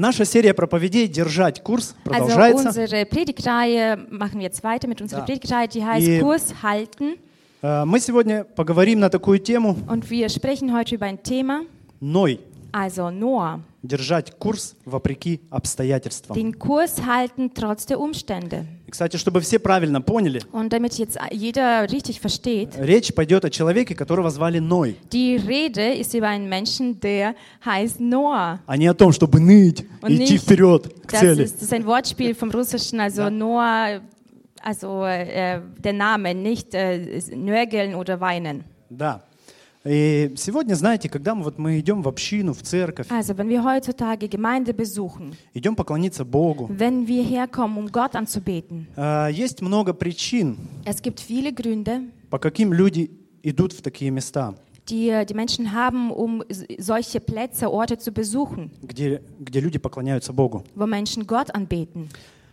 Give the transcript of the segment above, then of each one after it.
наша серия проповедей «Держать курс» Also продолжается. unsere Predigtreihe machen wir jetzt weiter mit unserer Ja. Predigtreihe, die heißt Die- Kurs halten. Э, Мы сегодня поговорим на такую тему Und wir sprechen heute über ein Thema, «Ной». Also Noah. Держать курс вопреки обстоятельствам. Den Kurs halten trotz der Umstände. И, кстати, чтобы все правильно поняли, Und damit jetzt jeder richtig versteht, речь пойдет о человеке, которого звали Ной, die Rede ist über einen Menschen, der heißt Noah. а не о том, чтобы ныть Und и идти nicht, вперед к Das цели. ist, das ist ein Wortspiel vom Russischen, also Noah, also äh, der Name, nicht äh, nörgeln oder weinen. Да. И сегодня, знаете, когда мы, вот мы идем в общину, в церковь, Also wenn wir heutzutage Gemeinde besuchen, идем поклониться Богу, wenn wir herkommen, um Gott anzubeten, э, есть много причин, es gibt viele Gründe, по каким люди идут в такие места, die äh, die Menschen haben, um solche Plätze, Orte zu besuchen, где, где люди поклоняются Богу. wo Menschen Gott anbeten.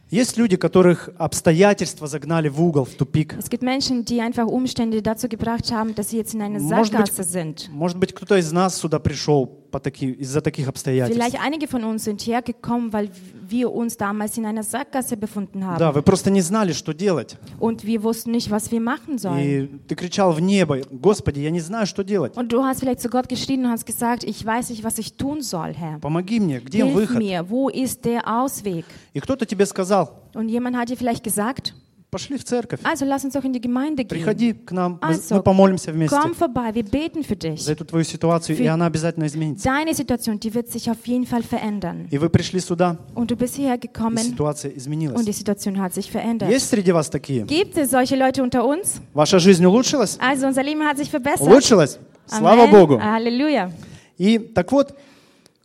Есть люди, которых обстоятельства загнали в угол, в тупик. Es gibt Menschen, die einfach Umstände dazu gebracht haben, dass sie jetzt in einer Может быть, Sackgasse sind. может быть, кто-то из нас сюда пришел таки- из-за таких обстоятельств. Vielleicht einige von uns sind hergekommen, weil wir uns damals in einer Sackgasse befunden haben. Да, вы просто не знали, что делать. Und wir wussten nicht, was wir machen sollen. И ты кричал в небо, Господи, я не знаю, что делать. Und du hast vielleicht zu Gott geschrien und hast gesagt, ich weiß nicht, was ich tun soll, Herr. Помоги мне, где Hilf выход? mir, wo ist der Ausweg? И кто-то тебе сказал, Und jemand hat dir vielleicht gesagt, Пошли в церковь, also lass uns doch in die Gemeinde gehen. приходи к нам, мы, Also, мы помолимся вместе Komm vorbei, wir beten für dich. за эту твою ситуацию, и Für- она обязательно изменится. Deine Situation, die wird sich auf jeden Fall verändern. И вы пришли сюда, Und du bist hierher и gekommen ситуация und изменилась. die Situation hat sich verändert. Есть среди вас такие? Gibt es solche Leute unter uns? Ваша жизнь улучшилась? Also unser Leben hat sich verbessert. Улучшилась? Слава. Богу! Halleluja. И так вот,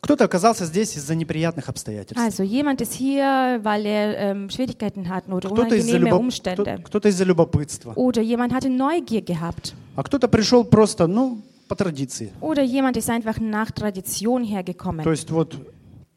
кто-то оказался здесь из-за неприятных обстоятельств. Also jemand ist hier, weil er ähm, Schwierigkeiten hat oder Кто-то из-за unangenehme любоп- Umstände. кто-то из-за любопытства. Oder jemand hatte Neugier gehabt. А кто-то пришел просто, ну, по традиции. Oder jemand ist einfach nach Tradition hergekommen. То есть вот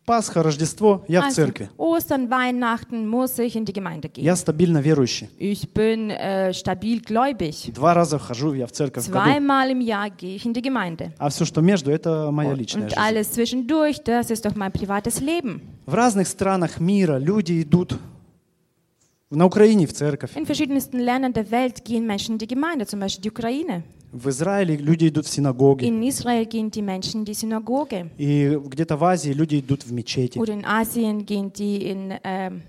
Пасха, Рождество, я в Also, церкви. Ostern, Weihnachten muss ich in die Gemeinde gehen. Я стабильно верующий. Ich bin äh, stabil gläubig. Два раза хожу я в церковь в году. Zweimal im Jahr gehe ich in die Gemeinde. А все, что между, это моя личная Und жизнь. alles zwischendurch, das ist doch mein privates Leben. В разных странах мира люди идут на Украине в церковь, In verschiedensten Ländern der Welt gehen Menschen in die Gemeinde, zum Beispiel die Ukraine. В Израиле люди идут в синагоги, In Israel gehen die Menschen in die Synagoge. и где-то в Азии люди идут в мечети. Oder in Asien gehen die in, ähm,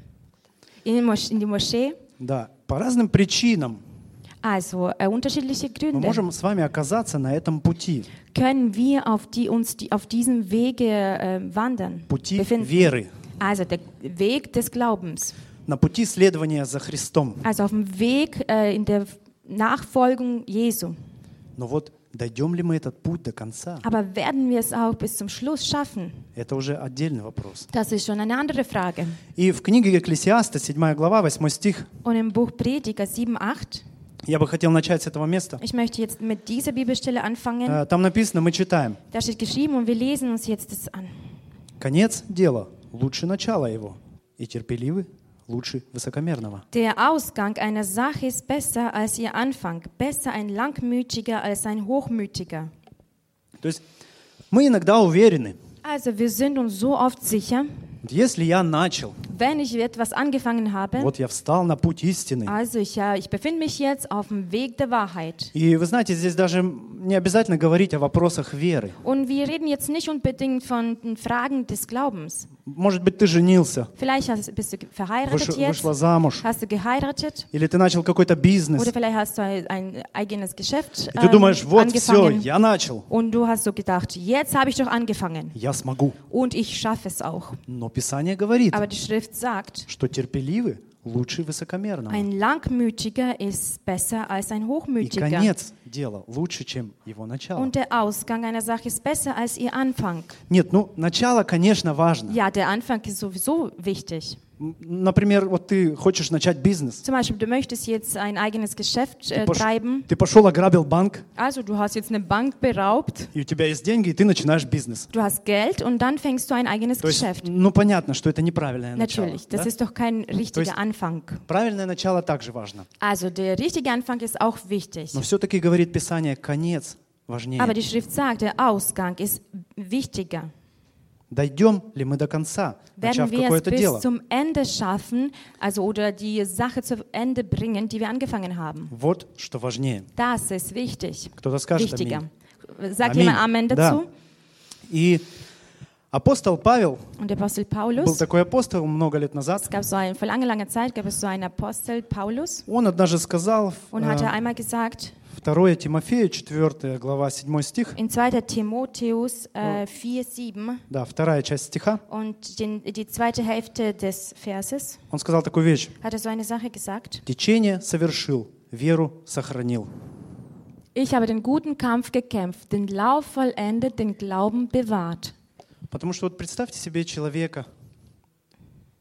in, in die Moschee. Да, по разным причинам Also äh, unterschiedliche мы Gründe можем с вами оказаться на этом пути, können wir auf, die, uns die, auf diesem Wege äh, wandern, пути befinden. веры, Also der Weg des Glaubens. на пути следования за Христом. Also auf dem Weg äh, in der Nachfolgung Jesu. Но вот дойдем ли мы этот путь до конца, Aber werden wir es auch bis zum Schluss schaffen? это уже отдельный вопрос. Das ist schon eine andere Frage. И в книге Экклесиаста, 7 глава, 8 стих, Und im Buch Prediger 7, 8, я бы хотел начать с этого места. ich möchte jetzt mit dieser Bibelstelle anfangen. Э, Там написано, мы читаем, Da steht geschrieben und wir lesen uns jetzt das an. конец дела лучше начала его, и терпеливый лучше высокомерного. Der Ausgang einer Sache ist besser als ihr Anfang, besser ein Langmütiger als ein Hochmütiger. То есть мы иногда уверены, Also wir sind uns so oft sicher, вот если я начал, wenn ich etwas angefangen habe, вот я встал на путь истины, also ich, ja, ich befinde mich jetzt auf dem Weg der Wahrheit. и вы знаете, здесь даже не обязательно говорить о вопросах веры. Und wir reden jetzt nicht unbedingt von den Fragen des Glaubens. Может быть, ты женился, Vielleicht hast, bist du verheiratet выш- jetzt, вышла замуж, hast du geheiratet или ты начал какой-то бизнес, oder vielleicht hast du ein, ein eigenes Geschäft и ты ähm, думаешь, вот все, angefangen я начал, und du hast so gedacht, jetzt habe ich doch angefangen я смогу. und ich schaffe es auch. Но Писание говорит, Aber die Schrift sagt, что терпеливый лучше высокомерного. ein Langmütiger ist besser als ein И Hochmütiger. конец дела лучше, чем его начало. Und der Ausgang einer Sache ist besser als ihr Anfang. Нет, ну, начало, конечно, важно. Ja, der Anfang ist sowieso wichtig. М, Например, вот ты хочешь начать бизнес. Zum Beispiel, du möchtest jetzt ein eigenes Geschäft Ты, äh, пош- treiben. ты пошел, ограбил банк, Also du hast jetzt eine Bank beraubt, и у тебя есть деньги, и ты начинаешь бизнес. du hast Geld und dann fängst du ein eigenes То есть, Geschäft. ну, понятно, что это неправильное начало. Natürlich, das да? ist doch kein richtiger есть- Anfang. Правильное начало также важно. Also der richtige Anfang ist auch wichtig. Но все-таки говорит Писание, конец важнее. Aber die Schrift sagt, der Ausgang ist wichtiger. Дойдем ли мы до конца, начав Werden wir es какое-то bis дело? zum Ende schaffen, also oder die Sache zu Ende bringen, die wir angefangen haben? Вот что важнее. Das ist wichtig. Кто-то скажет Wichtiger. аминь. Sagt Аминь. jemand Amen Да. dazu? И апостол Павел Und der Apostel был Paulus, такой апостол много лет назад. es gab so ein, vor langer, langer Zeit gab es so einen Apostel Paulus Он однажды сказал, und э, hatte einmal gesagt, 2 Тимофея, 4 глава, 7 стих, in 2. Timotheus äh, 4, 7 да, вторая часть стиха, und den, die zweite Hälfte des Verses, он сказал такую вещь. hat er so eine Sache gesagt. Течение совершил, веру сохранил. Ich habe den guten Kampf gekämpft, den Lauf vollendet, den Glauben bewahrt. Потому что вот представьте себе человека,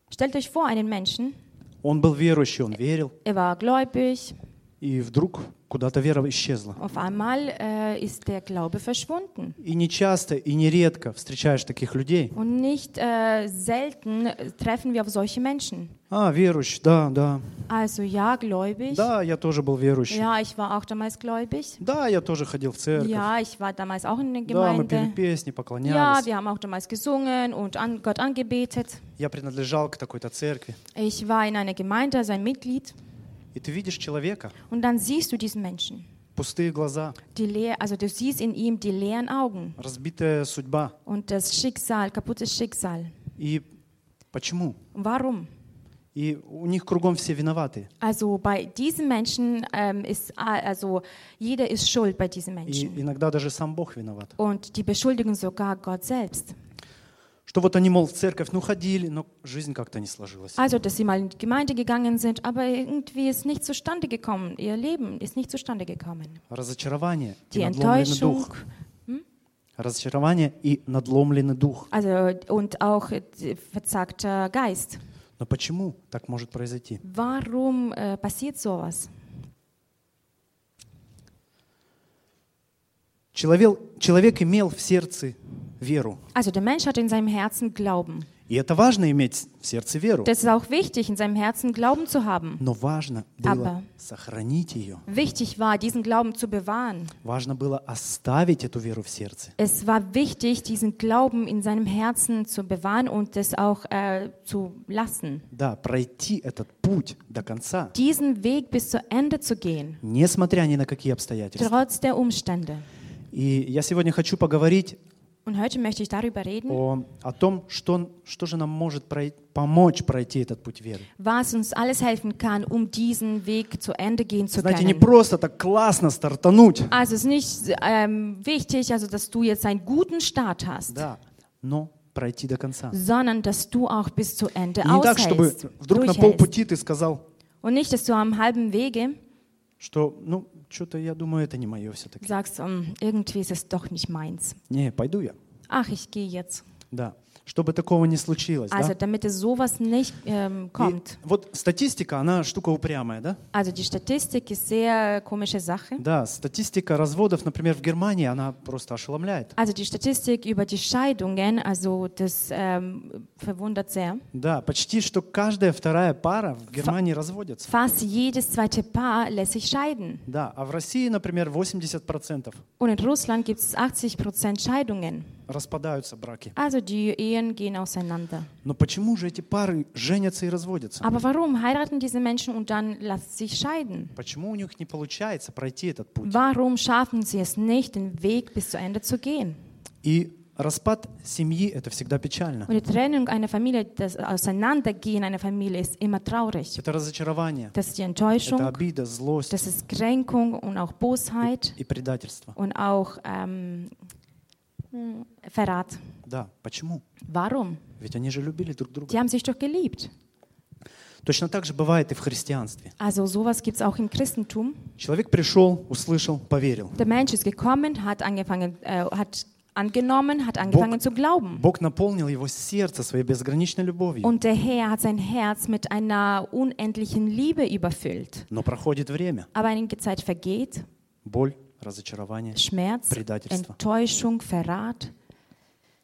Stellt euch vor, einen Menschen, он был верующий, он верил, er war gläubig, и вдруг куда-то вера исчезла. auf einmal äh, ist der Glaube verschwunden. И не часто, и нередко встречаешь таких людей. Und nicht äh, selten treffen wir auf solche Menschen. А, верующий, да, да. Also ja, gläubig. Да, я тоже был верующий. Ja, ich war auch damals gläubig. Да, я тоже ходил в церковь. Ja, ich war damals auch in der Да, мы пели Gemeinde. песни, Ja, поклонялись. wir haben auch damals gesungen und an Gott angebetet. Я принадлежал к такой-то церкви. Ich war in einer Gemeinde als ein Mitglied. И ты видишь человека, Und dann siehst du diesen Menschen. пустые глаза, Die leer, also du siehst in ihm die leeren Augen разбитая судьба. und das Schicksal, kaputtes Schicksal. И почему? Warum? И у них кругом все виноваты. Also bei diesen Menschen ähm, ist, also jeder ist schuld bei diesen И Menschen. иногда даже сам Бог виноват. Und die beschuldigen sogar Gott selbst. Что вот они, мол, в церковь, ну ходили, но жизнь как-то не сложилась. Also, dass sie mal in die Gemeinde gegangen sind, aber irgendwie ist nicht zustande gekommen. Ihr Leben ist nicht zustande gekommen. Разочарование и Die надломленный Enttäuschung, дух. Разочарование и надломленный дух. also und auch äh, verzagter Geist. Но почему так может произойти? Warum äh, passiert sowas? Человек, человек имел в сердце веру. Also der Mensch hat in seinem Herzen Glauben. И это важно иметь в сердце веру. Das ist auch wichtig, in seinem Herzen Glauben zu haben. Но важно было Aber- сохранить ее. Wichtig war, diesen Glauben zu bewahren. Важно было оставить эту веру в сердце. Es war wichtig, diesen Glauben in seinem Herzen zu bewahren und es auch äh, zu lassen. Да, пройти этот путь до конца, Diesen Weg bis zu Ende zu gehen, несмотря ни на какие обстоятельства. trotz der Umstände. И я сегодня хочу поговорить Und heute möchte ich darüber reden, о, о том, что, что же нам может прой- помочь пройти этот путь веры. was uns alles helfen kann, um diesen Weg zu Ende gehen zu Знаете, не können. просто так классно стартануть, Also es ist nicht ähm, wichtig, also dass du jetzt einen guten Start hast, да, но пройти до конца. sondern dass du auch bis zu Ende И не так, чтобы aushältst, вдруг на durchhältst. полпути ты сказал, Und nicht, dass du am halben Wege что, ну, что-то я думаю, это не мое все-таки. sagst, «Ähm, irgendwie ist es doch nicht meins. Не, пойду я. Ach, ich gehe jetzt. Да. Чтобы такого не случилось, Also да? damit es sowas nicht ähm, И kommt. вот статистика, она штука упрямая, да? Also die Statistik ist sehr komische Sache. Да, статистика разводов, например, в Германии, она просто ошеломляет. Also die Statistik über die Scheidungen, also das ähm, verwundert sehr. Да, почти что каждая вторая пара в Германии разводится. Fast jedes zweite Paar lässt sich scheiden. Да, а в России, например, 80% Und in Russland gibt es 80 Prozent Scheidungen. распадаются браки. Also die Ehen gehen auseinander. Но почему же эти пары женятся и разводятся? Aber warum heiraten diese Menschen und dann lassen sich scheiden? Почему у них не получается пройти этот путь? Warum schaffen sie es nicht, den Weg bis zu Ende zu gehen? И распад семьи – это всегда печально. Und die Trennung einer Familie, das Auseinandergehen einer Familie ist immer traurig. Это разочарование, Das ist die это Enttäuschung, обида, злость das ist Kränkung und auch Bosheit и предательство. und auch ähm, hm, Verrat. Да, почему? Warum? Ведь они же любили друг друга. Die haben sich doch geliebt. Точно так же бывает и в христианстве. Also sowas gibt es auch im Christentum. Человек пришел, услышал, поверил. Der Mensch ist gekommen, hat angefangen, äh, hat angenommen, hat angefangen zu glauben. Бог наполнил его сердце своей безграничной любовью. Und der Herr hat sein Herz mit einer unendlichen Liebe überfüllt. Но проходит время. Aber einige Zeit vergeht, Боль, Разочарование. Schmerz, Предательство. Enttäuschung, Verrat.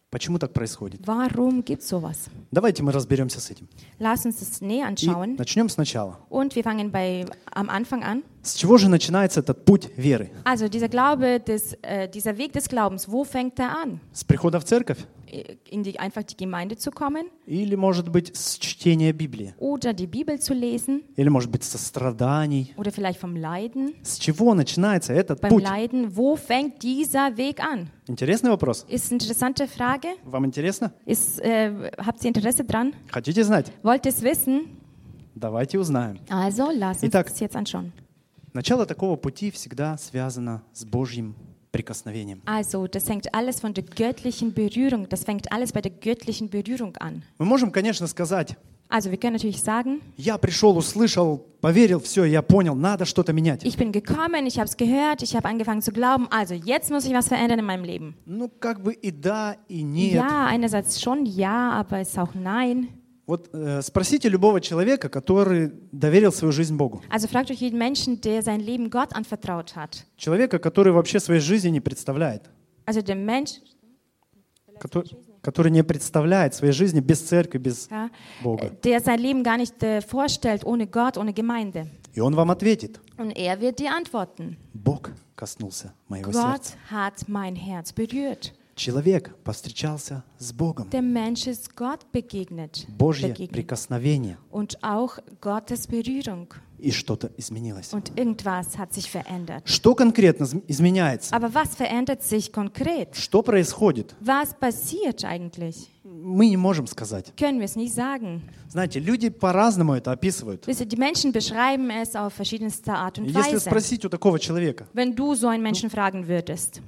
Почему так происходит? Warum gibt es sowas? Давайте мы разберемся с этим. Lass uns das näher И anschauen. начнем сначала. Und wir fangen bei, am Anfang an. С чего же начинается этот путь веры? Also dieser Glaube, des, äh, dieser Weg des Glaubens, wo fängt er an? С прихода в церковь? äh, in die, einfach die Gemeinde zu kommen или, может быть, с чтения Библии, oder die Bibel zu lesen или, может быть, со страданий. oder vielleicht vom Leiden. С чего начинается этот Beim путь? Leiden, wo fängt dieser Weg an? Интересный вопрос. Ist eine interessante Frage. Вам интересно? Ist, äh, habt ihr Interesse dran? Хотите знать? Wollt ihr es wissen? Давайте узнаем. Also, lasst uns Итак. das jetzt anschauen. Начало такого пути всегда связано с Божьим прикосновением. Also, das hängt alles von der göttlichen Berührung. Das fängt alles bei der göttlichen Berührung an. Мы можем, конечно, сказать, Also, wir können natürlich sagen, я пришел, услышал, поверил, все, я понял, надо что-то менять. ich bin gekommen, ich habe es gehört, ich habe angefangen zu glauben, also jetzt muss ich was verändern in meinem Leben. Ну, как бы и да, и нет. Ja, einerseits schon ja, aber es ist auch nein. Вот э, спросите любого человека, который доверил свою жизнь Богу. Also fragt euch jeden Menschen, der sein Leben Gott anvertraut hat. Человека, который вообще своей жизни не представляет. Also der Mensch, Который, который не представляет своей жизни без церкви, без ja, Бога. der sein Leben gar nicht äh, vorstellt ohne Gott, ohne Gemeinde. И он вам ответит, Und er wird dir antworten. Бог коснулся моего Gott сердца. hat mein Herz berührt. Человек повстречался с Богом. Der Mensch ist Gott begegnet. Божье begegnet. прикосновение. Und auch Gottes Berührung. И что-то изменилось. Und irgendwas hat sich verändert. Что конкретно изм- изменяется? Aber was verändert sich konkret? Что происходит? Was passiert eigentlich? Мы не можем сказать. Können wir es nicht sagen. Знаете, люди по-разному это описывают. Wisst ihr, die Menschen beschreiben es auf verschiedenste Art und Если Weise. спросить у такого человека, Wenn du so einen Menschen fragen würdest,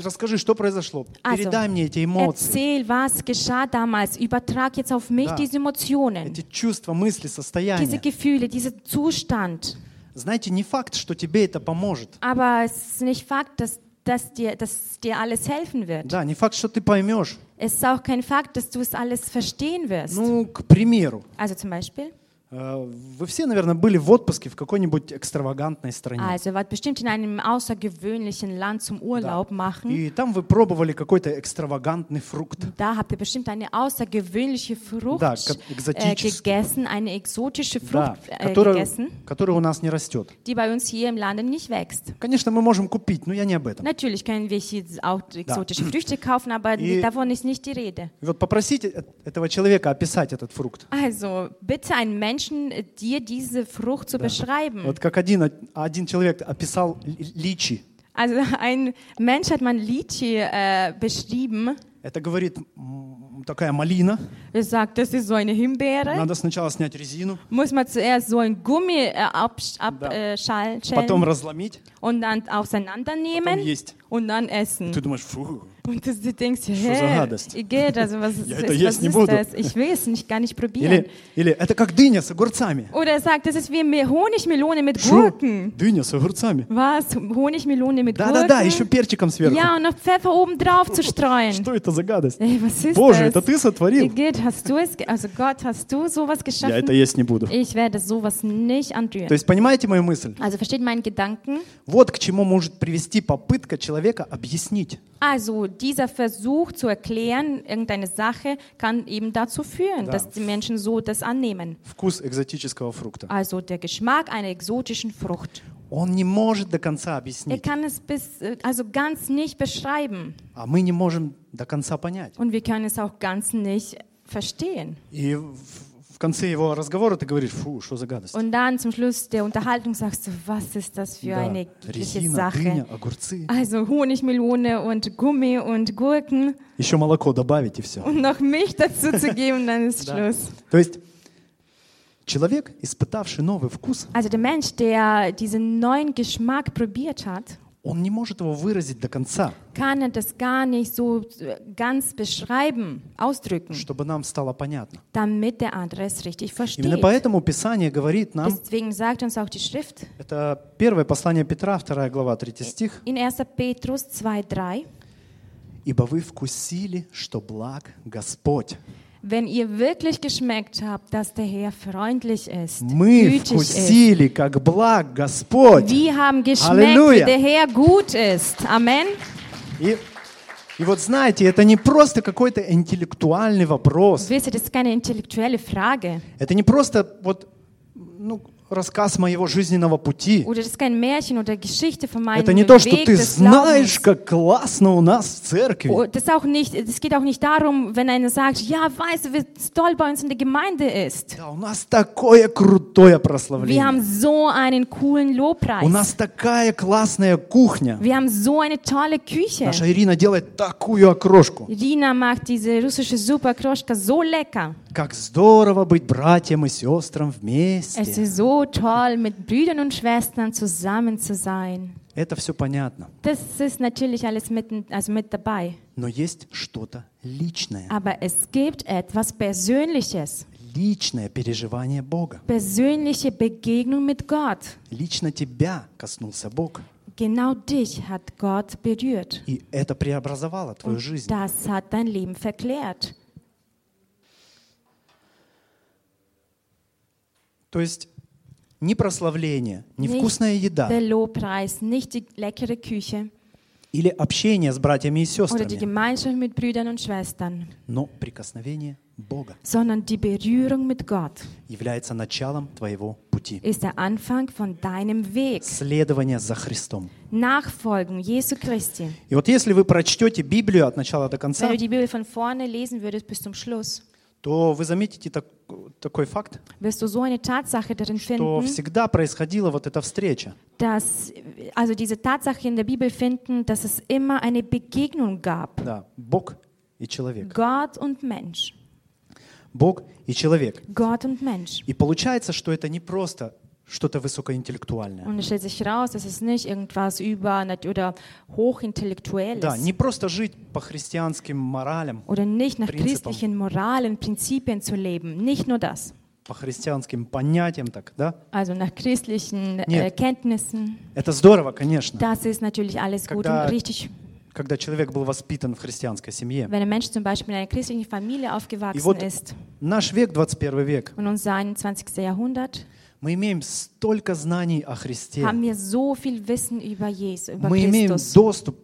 расскажи, что произошло, Also, передай мне эти эмоции, erzähl, was geschah damals, übertrag jetzt auf mich Да. diese Emotionen, эти чувства, мысли, diese состояния. Gefühle, diesen Zustand. Знаете, не факт, что тебе это поможет. Aber es ist nicht Fakt, dass, dass, dir, dass dir alles helfen wird. Да, не факт, что ты поймешь. Es ist auch kein Fakt, dass du es alles verstehen wirst. Ну, к примеру, Also zum Beispiel, э, вы все, наверное, были в отпуске в какой-нибудь экстравагантной стране. also wart bestimmt in einem außergewöhnlichen Land zum Urlaub machen. И там вы пробовали какой-то экстравагантный фрукт. Da habt ihr bestimmt eine außergewöhnliche Frucht Да, äh, gegessen, eine exotische Да, Frucht äh, которая, gegessen, которая у нас не растет. die bei uns hier im Lande nicht wächst. Конечно, мы можем купить, но я не об этом. Natürlich können wir hier auch exotische Früchte kaufen, aber И- davon ist nicht die Rede. Вот попросите э- этого человека описать этот фрукт. Also bitte einen Menschen, äh, dir diese Frucht zu beschreiben. Вот как один, один человек описал ли- личи. Also ein Mensch hat man Lychee äh, beschrieben. Это говорит м, такая малина. Er sagt, das ist so eine Himbeere. Надо сначала снять резину, Muss man zuerst so ein Gummi äh, absch- Да. abschalen äh, schal- потом schälen разломить, und dann потом auseinandernehmen есть. und dann essen. Ты думаешь, фу, Und das, du denkst, Что hä? Igitt, also was, ist, это was есть не буду. das? Ich will es nicht, gar nicht probieren. Или, или это как дыня с огурцами. Oder er sagt, das ist wie Me- Honigmelone mit? Gurken. Дыня с огурцами. Was? Honigmelone mit Да-да-да, еще Gurken? перчиком сверху. Ja, und noch Pfeffer oben drauf zu streuen. Что это за гадость? Ey, was ist Боже, das? это ты сотворил? Igitt, hast du es, also Gott, hast du sowas Я geschaffen? это есть не буду. Ich werde sowas nicht То anrühren. есть, понимаете мою мысль? Also versteht meinen Gedanken? Вот к чему может привести попытка человека объяснить. Also dieser Versuch zu erklären, irgendeine Sache, kann eben dazu führen, Да. dass die Menschen so das annehmen. Вкус экзотического фрукта. Also der Geschmack einer exotischen Frucht. Он не может до конца Er объяснить, kann es bis, äh, also ganz nicht beschreiben а мы не можем до конца понять. und wir können es auch ganz nicht verstehen. И в в конце его разговора ты говоришь, фу, что за гадость. Und dann zum Schluss der Unterhaltung sagst du, was ist das für Да, eine eklige резина, Sache? дыня, огурцы. Also Honigmelone und Gummi und Gurken Еще молоко добавить и все. und noch Milch dazu zu geben, dann ist Да. Schluss. То есть человек, испытавший новый вкус, Also der Mensch, der diesen neuen Geschmack probiert hat, Он не может его выразить до конца, kann er das gar nicht so äh, ganz beschreiben, ausdrücken, чтобы нам стало понятно. damit der andere es richtig versteht. Именно поэтому Писание говорит нам, Deswegen sagt uns auch die Schrift это первое послание Петра, 2 глава, 3 стих, in 1. Petrus 2,3, «Ибо вы вкусили, что благ Господь». wenn ihr wirklich geschmeckt habt, dass der Herr freundlich ist, Мы gütig ist. вкусили, как благ Господь. Wir haben geschmeckt, Halleluja. wie der Herr gut ist. Amen. И, и вот знаете, это не просто какой-то интеллектуальный вопрос. Wisst ihr, das ist keine intellektuelle Frage. Это не просто вот, ну, рассказ моего жизненного пути. Это не то, что ты знаешь, как классно у нас в церкви. Oh, Das, auch nicht, das geht auch nicht darum, wenn einer sagt, ja, weißt du, wie toll bei uns in der Gemeinde ist. Да, у нас такое крутое Wir прославление. haben so einen coolen У Lobpreis. нас такая классная кухня. Wir haben so eine tolle Küche. Наша Ирина делает такую окрошку. Rina macht diese russische Superkroschka so lecker. Как здорово быть братьям и сестрам Es вместе. ist so toll, mit Brüdern und Schwestern zusammen zu sein. Это все понятно. Das ist natürlich alles mit, also mit dabei. Но есть что-то личное. Aber es gibt etwas Persönliches. Личное переживание Бога. Persönliche Begegnung mit Gott. Лично тебя коснулся Бог. Genau dich hat Gott berührt. И это преобразовало твою Und жизнь. das hat dein Leben verklärt. То есть ни прославление, ни Nicht вкусная еда Der Lobpreis, nicht die leckere Küche или общение с братьями и oder die сестрами, Gemeinschaft mit Brüdern und Schwestern, но прикосновение Бога sondern die Berührung mit Gott является началом твоего пути. ist der Anfang von deinem Weg. Следование за Христом. Nachfolgen Jesu Christi. И вот если вы прочтете Библию от начала до Wenn конца, du die Bibel von vorne lesen würdest bis zum Schluss, то вы заметите так- такой факт, wirst du so eine Tatsache darin что finden, всегда происходила вот эта встреча. dass, also diese Tatsache in der Bibel finden, dass es immer eine Begegnung gab. Да, Бог и человек. Gott und Mensch. Bог и человек. Gott und Mensch. И получается, что это не просто что-то высокоинтеллектуальное. Und es stellt sich raus, dass es nicht irgendwas über oder hochintellektuelles Да, не просто жить по христианским моралям, oder nicht nach Prinzipum. christlichen Moralen, Prinzipien zu leben. Nicht nur das. по христианским понятиям, так, да? Also nach christlichen äh, Нет. Kenntnissen. Это здорово, конечно. Das ist natürlich alles gut Когда- und richtig. Когда человек был воспитан в христианской семье. Wenn ein Mensch zum Beispiel in einer christlichen Familie И aufgewachsen вот ist наш век, 21 век, und unser 21. Jahrhundert, мы имеем столько знаний о Христе. haben wir so viel Wissen über Jesus, über Мы имеем Christus. доступ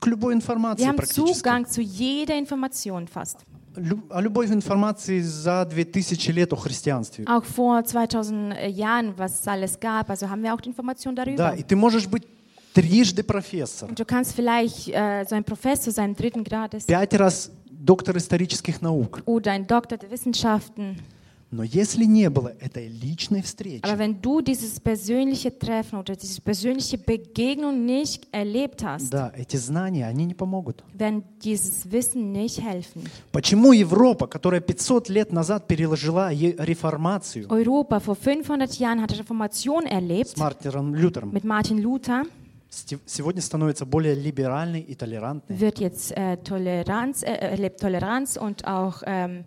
к любой Wir информации haben практически. Zugang zu jeder Information fast. Лю- О любой информации за 2000 лет о христианстве. Auch vor 2000 Jahren, was es alles gab, also haben wir auch die Information Да, darüber. и ты можешь быть трижды профессор, Und du kannst vielleicht äh, so ein Professor sein, dritten Grades, пять раз доктор исторических наук. oder ein Doktor der Wissenschaften. Но если не было этой личной встречи, Aber wenn du dieses persönliche Treffen oder diese persönliche Begegnung nicht erlebt hast, да, эти знания, они не помогут. werden dieses Wissen nicht helfen. Почему Европа, которая 500 лет назад переложила реформацию Europa vor 500 Jahren hat Reformation с erlebt Мартином Лютером, mit Martin Luther, сегодня становится более либеральной и толерантной? wird jetzt äh, Toleranz, äh, erlebt Toleranz und auch ähm,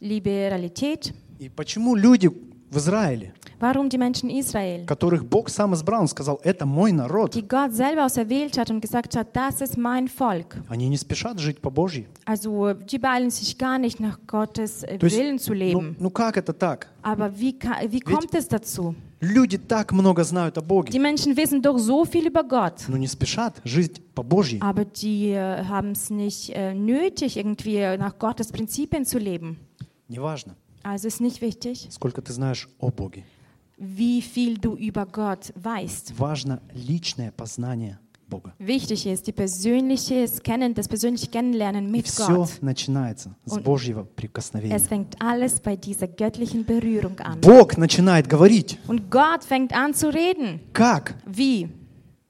Liberalität. И почему люди в Израиле, Warum die Menschen Israel, которых Бог сам избрал, Он сказал, это мой народ, die Gott selber auserwählt hat und gesagt hat, das ist mein Volk. они не спешат жить по Божьей? Also die beeilen sich gar nicht nach Gottes äh, То есть, Willen zu ну, leben. ну как это так? Aber wie, wie kommt es dazu? Люди так много знают о Die Боге, Menschen wissen doch so viel über Gott, но не спешат жить по Божьей. aber die äh, haben es nicht äh, nötig, irgendwie nach Gottes Prinzipien zu leben. Неважно, Also ist nicht wichtig, сколько ты знаешь о Боге. wie viel du über Gott weißt. Важно личное познание Бога. Wichtig ist die persönliche Kennen, das persönliche Kennenlernen И mit все Gott. начинается с Und Божьего Es прикосновения. fängt alles bei dieser göttlichen Berührung an. Бог начинает говорить. Und Gott fängt an zu reden. Как? Wie?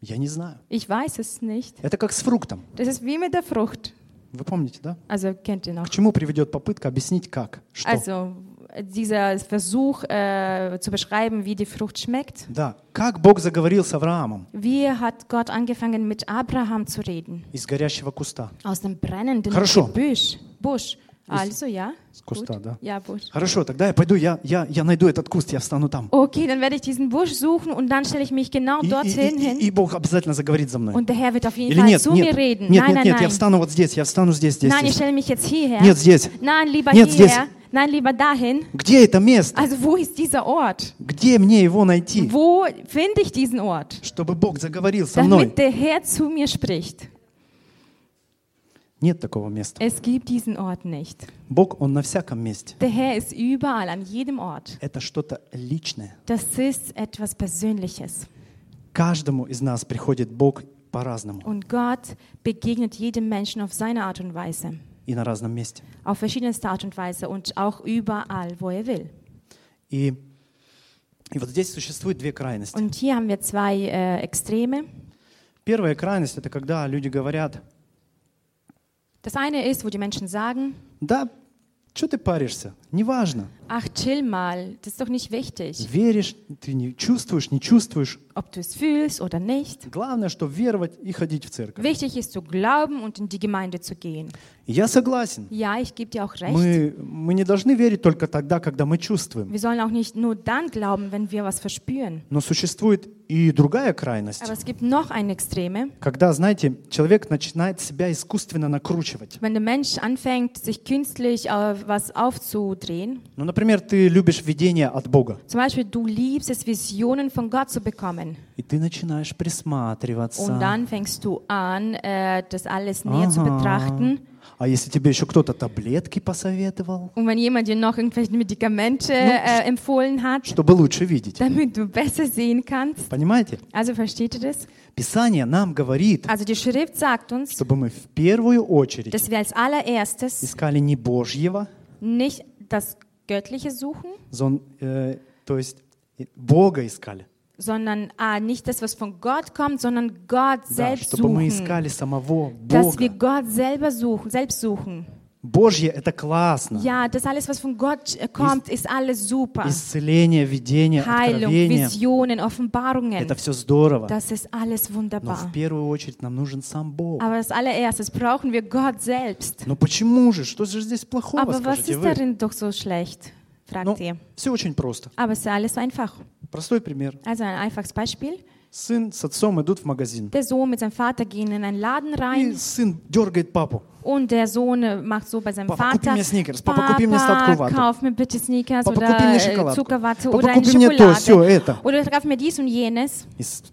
Я не знаю. Ich weiß es nicht. Это как с фруктом. Das ist wie mit der Frucht. Вы помните, да? Also kennt ihr noch. К чему приведет попытка объяснить как? Что? Also dieser Versuch äh, zu beschreiben, wie die Frucht schmeckt. Да. Как Бог заговорил с Авраамом Wie hat Gott angefangen mit Abraham zu reden? из горящего куста? Aus dem brennenden Хорошо. Gebüsch. Busch. Also ja. С куста, Gut. да? Ja, Busch. Хорошо, тогда я пойду, я, я, я найду этот куст, я встану там. Okay, dann werde ich diesen Busch suchen und dann stelle ich mich genau И, и- dorthin и- hin. и Бог обязательно заговорит за мной. Und der Herr wird auf jeden Или Fall нет, zu нет, mir reden. нет, nein, нет, nein, нет, я nein. встану вот здесь, я встану здесь, здесь, Nein, ich здесь. stelle mich jetzt hierher. Нет, здесь. Nein, lieber Нет, здесь. Nein, lieber dahin. Где это место? Also wo ist dieser Ort? Где мне его найти? Wo finde ich diesen Ort? Чтобы Бог заговорил со мной. Damit der Herr zu mir spricht. Нет такого места. Es gibt diesen Ort nicht. Бог, Он на всяком месте. Der Herr ist überall, an jedem Ort. Это что-то личное. Das ist etwas Persönliches. Каждому из нас приходит Бог по-разному Und Gott begegnet jedem Menschen auf seine Art und Weise. и на разном месте. Auf verschiedenste Art und Weise und auch überall, wo er will. И, и вот здесь существует две крайности. Und hier haben wir zwei äh, Extreme. Первая крайность — это когда люди говорят, Das eine ist, wo die Menschen sagen, да, что ты паришься, неважно. ach chill mal, das ist doch nicht wichtig, Веришь, ты не чувствуешь, не чувствуешь. ob du es fühlst oder nicht. Главное, что веровать и ходить в церковь. Wichtig ist zu glauben und in die Gemeinde zu gehen. И я согласен. Ja, ich gebe dir auch recht. Мы, мы не должны верить только тогда, когда мы чувствуем. Wir sollen auch nicht nur dann glauben, wenn wir was verspüren. Но существует и другая крайность. Aber es gibt noch eine Extreme, Когда, знаете, человек начинает себя искусственно накручивать. wenn der Mensch anfängt, sich künstlich äh, was aufzudrehen. Ну, например, ты любишь видение от Бога, Zum Beispiel, du liebst es, Visionen von Gott zu bekommen. И ты начинаешь присматриваться. Und dann fängst du an, äh, das alles näher zu Ага. betrachten. А если тебе еще кто-то таблетки посоветовал, Und wenn jemand dir noch irgendwelche Medikamente äh, empfohlen hat, чтобы лучше видеть. damit du besser sehen kannst. Понимаете? Also versteht ihr das? Писание нам говорит, Also die Schrift sagt uns, чтобы мы в первую очередь dass wir als allererstes искали не Божьего, nicht das Göttliche suchen, зон- э, то есть э, Бога искали. sondern ah, nicht das, was von Gott kommt, sondern Gott Да, selbst чтобы мы suchen. искали самого Dass wir Бога. Gott selber suchen, selbst suchen. Божье — это классно. Ja, das alles, was von Gott äh, kommt, ist alles super. Исцеление, видение, Heilung, откровение Visionen, Offenbarungen. — это все здорово. Das ist alles Но wunderbar. в первую очередь нам нужен сам Бог. Aber als allererstes brauchen wir Gott selbst. Но почему же? Что же здесь плохого, Aber was скажете ist вы? darin doch so schlecht? Fragt Ну, ihr. все очень просто. Aber es ist alles einfach. Простой пример. Also ein einfaches Beispiel. Сын с отцом идут в магазин. Der Sohn mit seinem Vater gehen in einen Laden И rein сын дергает папу. und der Sohn äh, macht so bei seinem Papa, купи Vater, мне Snickers. Papa, купи мне сладкую Papa, вату. kauf mir bitte Sneakers Papa, oder купи мне äh, шоколадку. Zuckerwatte Papa, oder eine купи мне то, всё Schokolade. это. Oder kauf mir dies und jenes. И с-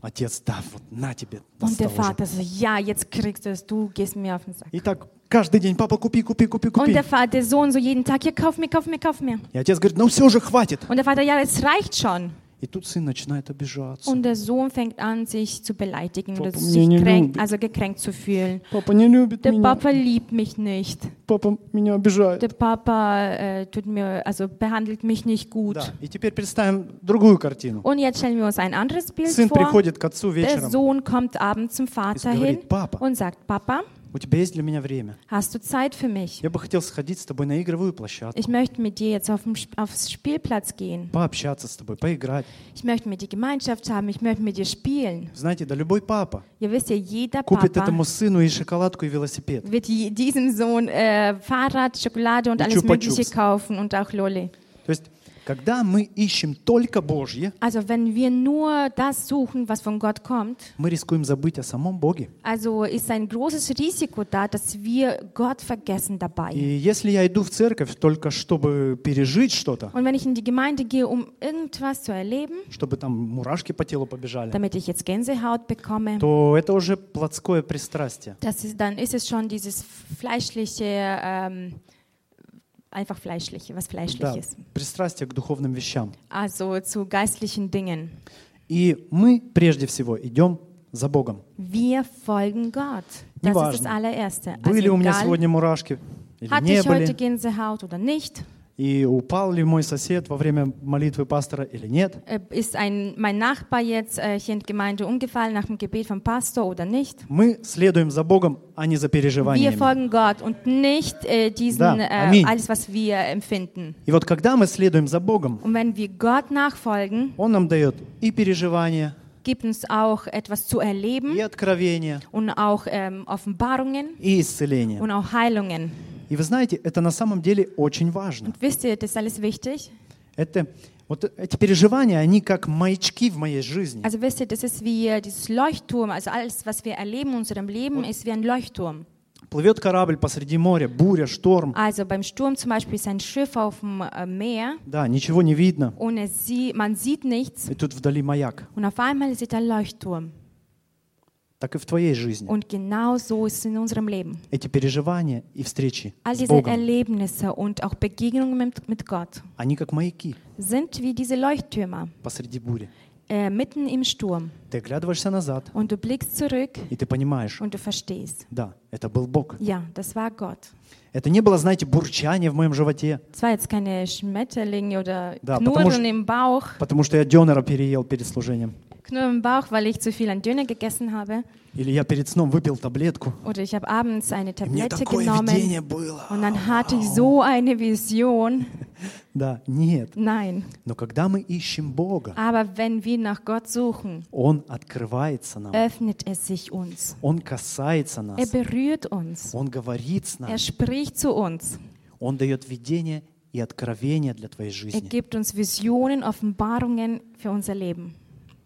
отец, да, вот на тебе. Und der достал уже». Vater so, ja, jetzt kriegst du es, du gehst mir auf den Sack. И так каждый день, папа, купи, купи, купи, Und купи. der, Vater, der Sohn so jeden Tag, hier, kauf mir, kauf mir, kauf mir. И отец говорит, ну все же, хватит. Und der Vater, ja, es reicht schon. И тут сын начинает обижаться. Und der Sohn fängt an, sich zu beleidigen oder Papa, sich меня не kränkt, любит. also gekränkt zu fühlen. Папа не любит Der меня. Papa liebt mich nicht. Папа меня обижает. Der Papa äh, tut mir, also behandelt mich nicht gut. Да. И теперь представим другую картину. Und jetzt stellen wir uns ein anderes Bild Сын vor. приходит к отцу Der вечером. Sohn kommt abends zum Vater И hin говорит, папа, und sagt, Papa, у тебя есть для меня время? hast du Zeit für mich? Я бы хотел сходить с тобой на игровую площадку, Ich möchte mit dir jetzt auf den, Sp- aufs Spielplatz gehen. пообщаться с тобой, поиграть. Ich möchte mit dir Gemeinschaft haben. Ich möchte mit dir spielen. Знаете, да любой папа Ihr wisst ja, jeder купит Papa этому сыну и шоколадку, и велосипед. wird je- diesem Sohn äh, Fahrrad, Schokolade und Und alles Chupa Mögliche Chups. kaufen und auch Lolli. Когда мы ищем только Божье, Also wenn wir nur das suchen, was von Gott kommt, мы рискуем забыть о самом Боге. also ist ein großes Risiko da, dass wir Gott vergessen И dabei. если я иду в церковь только чтобы пережить что-то, Und wenn ich in die Gemeinde gehe, um irgendwas zu erleben, чтобы там murашки по телу побежали, damit ich jetzt Gänsehaut bekomme, то это уже плотское пристрастие. das ist, dann ist es schon dieses fleischliche, ähm, einfach fleischliche, was Да, fleischliches. пристрастие к духовным вещам. Also zu geistlichen Dingen. И мы прежде всего идем за Богом. Wir folgen Gott. Das ist Неважно. das allererste. Были у меня egal, сегодня мурашки или hatte не ich heute были, Gänsehaut oder nicht? и упал ли мой сосед во время молитвы пастора или нет. Äh, Ist ein, mein Nachbar jetzt äh, hier in der Gemeinde umgefallen nach dem Gebet vom Pastor oder nicht? Мы следуем за Богом, а не за Wir переживаниями. folgen Gott und nicht äh, diesen, Да, äh, аминь. alles, was wir empfinden. И вот когда мы следуем за Богом, Und wenn wir Gott nachfolgen, Он нам дает и переживания, gibt uns auch etwas zu erleben и откровения, und auch ähm, Offenbarungen и исцеления. und auch Heilungen. И вы знаете, это на самом деле очень важно. Und wisst ihr, das ist alles wichtig? Это, вот эти переживания, они как маячки в моей жизни. Also wisst ihr, das ist wie äh, dieses Leuchtturm. Also alles, was wir erleben in unserem Leben, ist wie ein Leuchtturm. Плывет корабль посреди моря, буря, шторм. Also beim Sturm zum Beispiel ist ein Schiff auf dem äh, Meer Да, ничего не видно. und es man sieht nichts И тут вдали маяк. und auf einmal sieht ein Leuchtturm. Так и в твоей жизни. Und genau so ist in unserem Leben. Эти переживания и встречи All с diese Богом, Erlebnisse und auch Begegnungen mit, mit Gott они как маяки sind wie diese Leuchttürme посреди бури. äh, mitten im Sturm. Ты оглядываешься назад, Und du blickst zurück и ты понимаешь, und du verstehst. да, это был Бог. Ja, das war Gott. Это не было, знаете, бурчание в моем животе, Es war jetzt keine Schmetterlinge oder Knurren потому im Bauch. потому что я дёнера переел перед служением. Knurren im Bauch, weil ich zu viel an Döner gegessen habe. Или я перед сном выпил таблетку. Oder ich habe abends eine И мне Tablette такое genommen. видение было. Und dann hatte ich so eine Vision. Да, нет. Nein. Но когда мы ищем Бога, Aber wenn wir nach Gott suchen, Он открывается нам. öffnet es sich uns. Он касается Er нас. berührt uns. Он говорит с Er нами. spricht zu uns. Он дает видение и откровение для твоей Er жизни. gibt uns Visionen, Offenbarungen für unser Leben.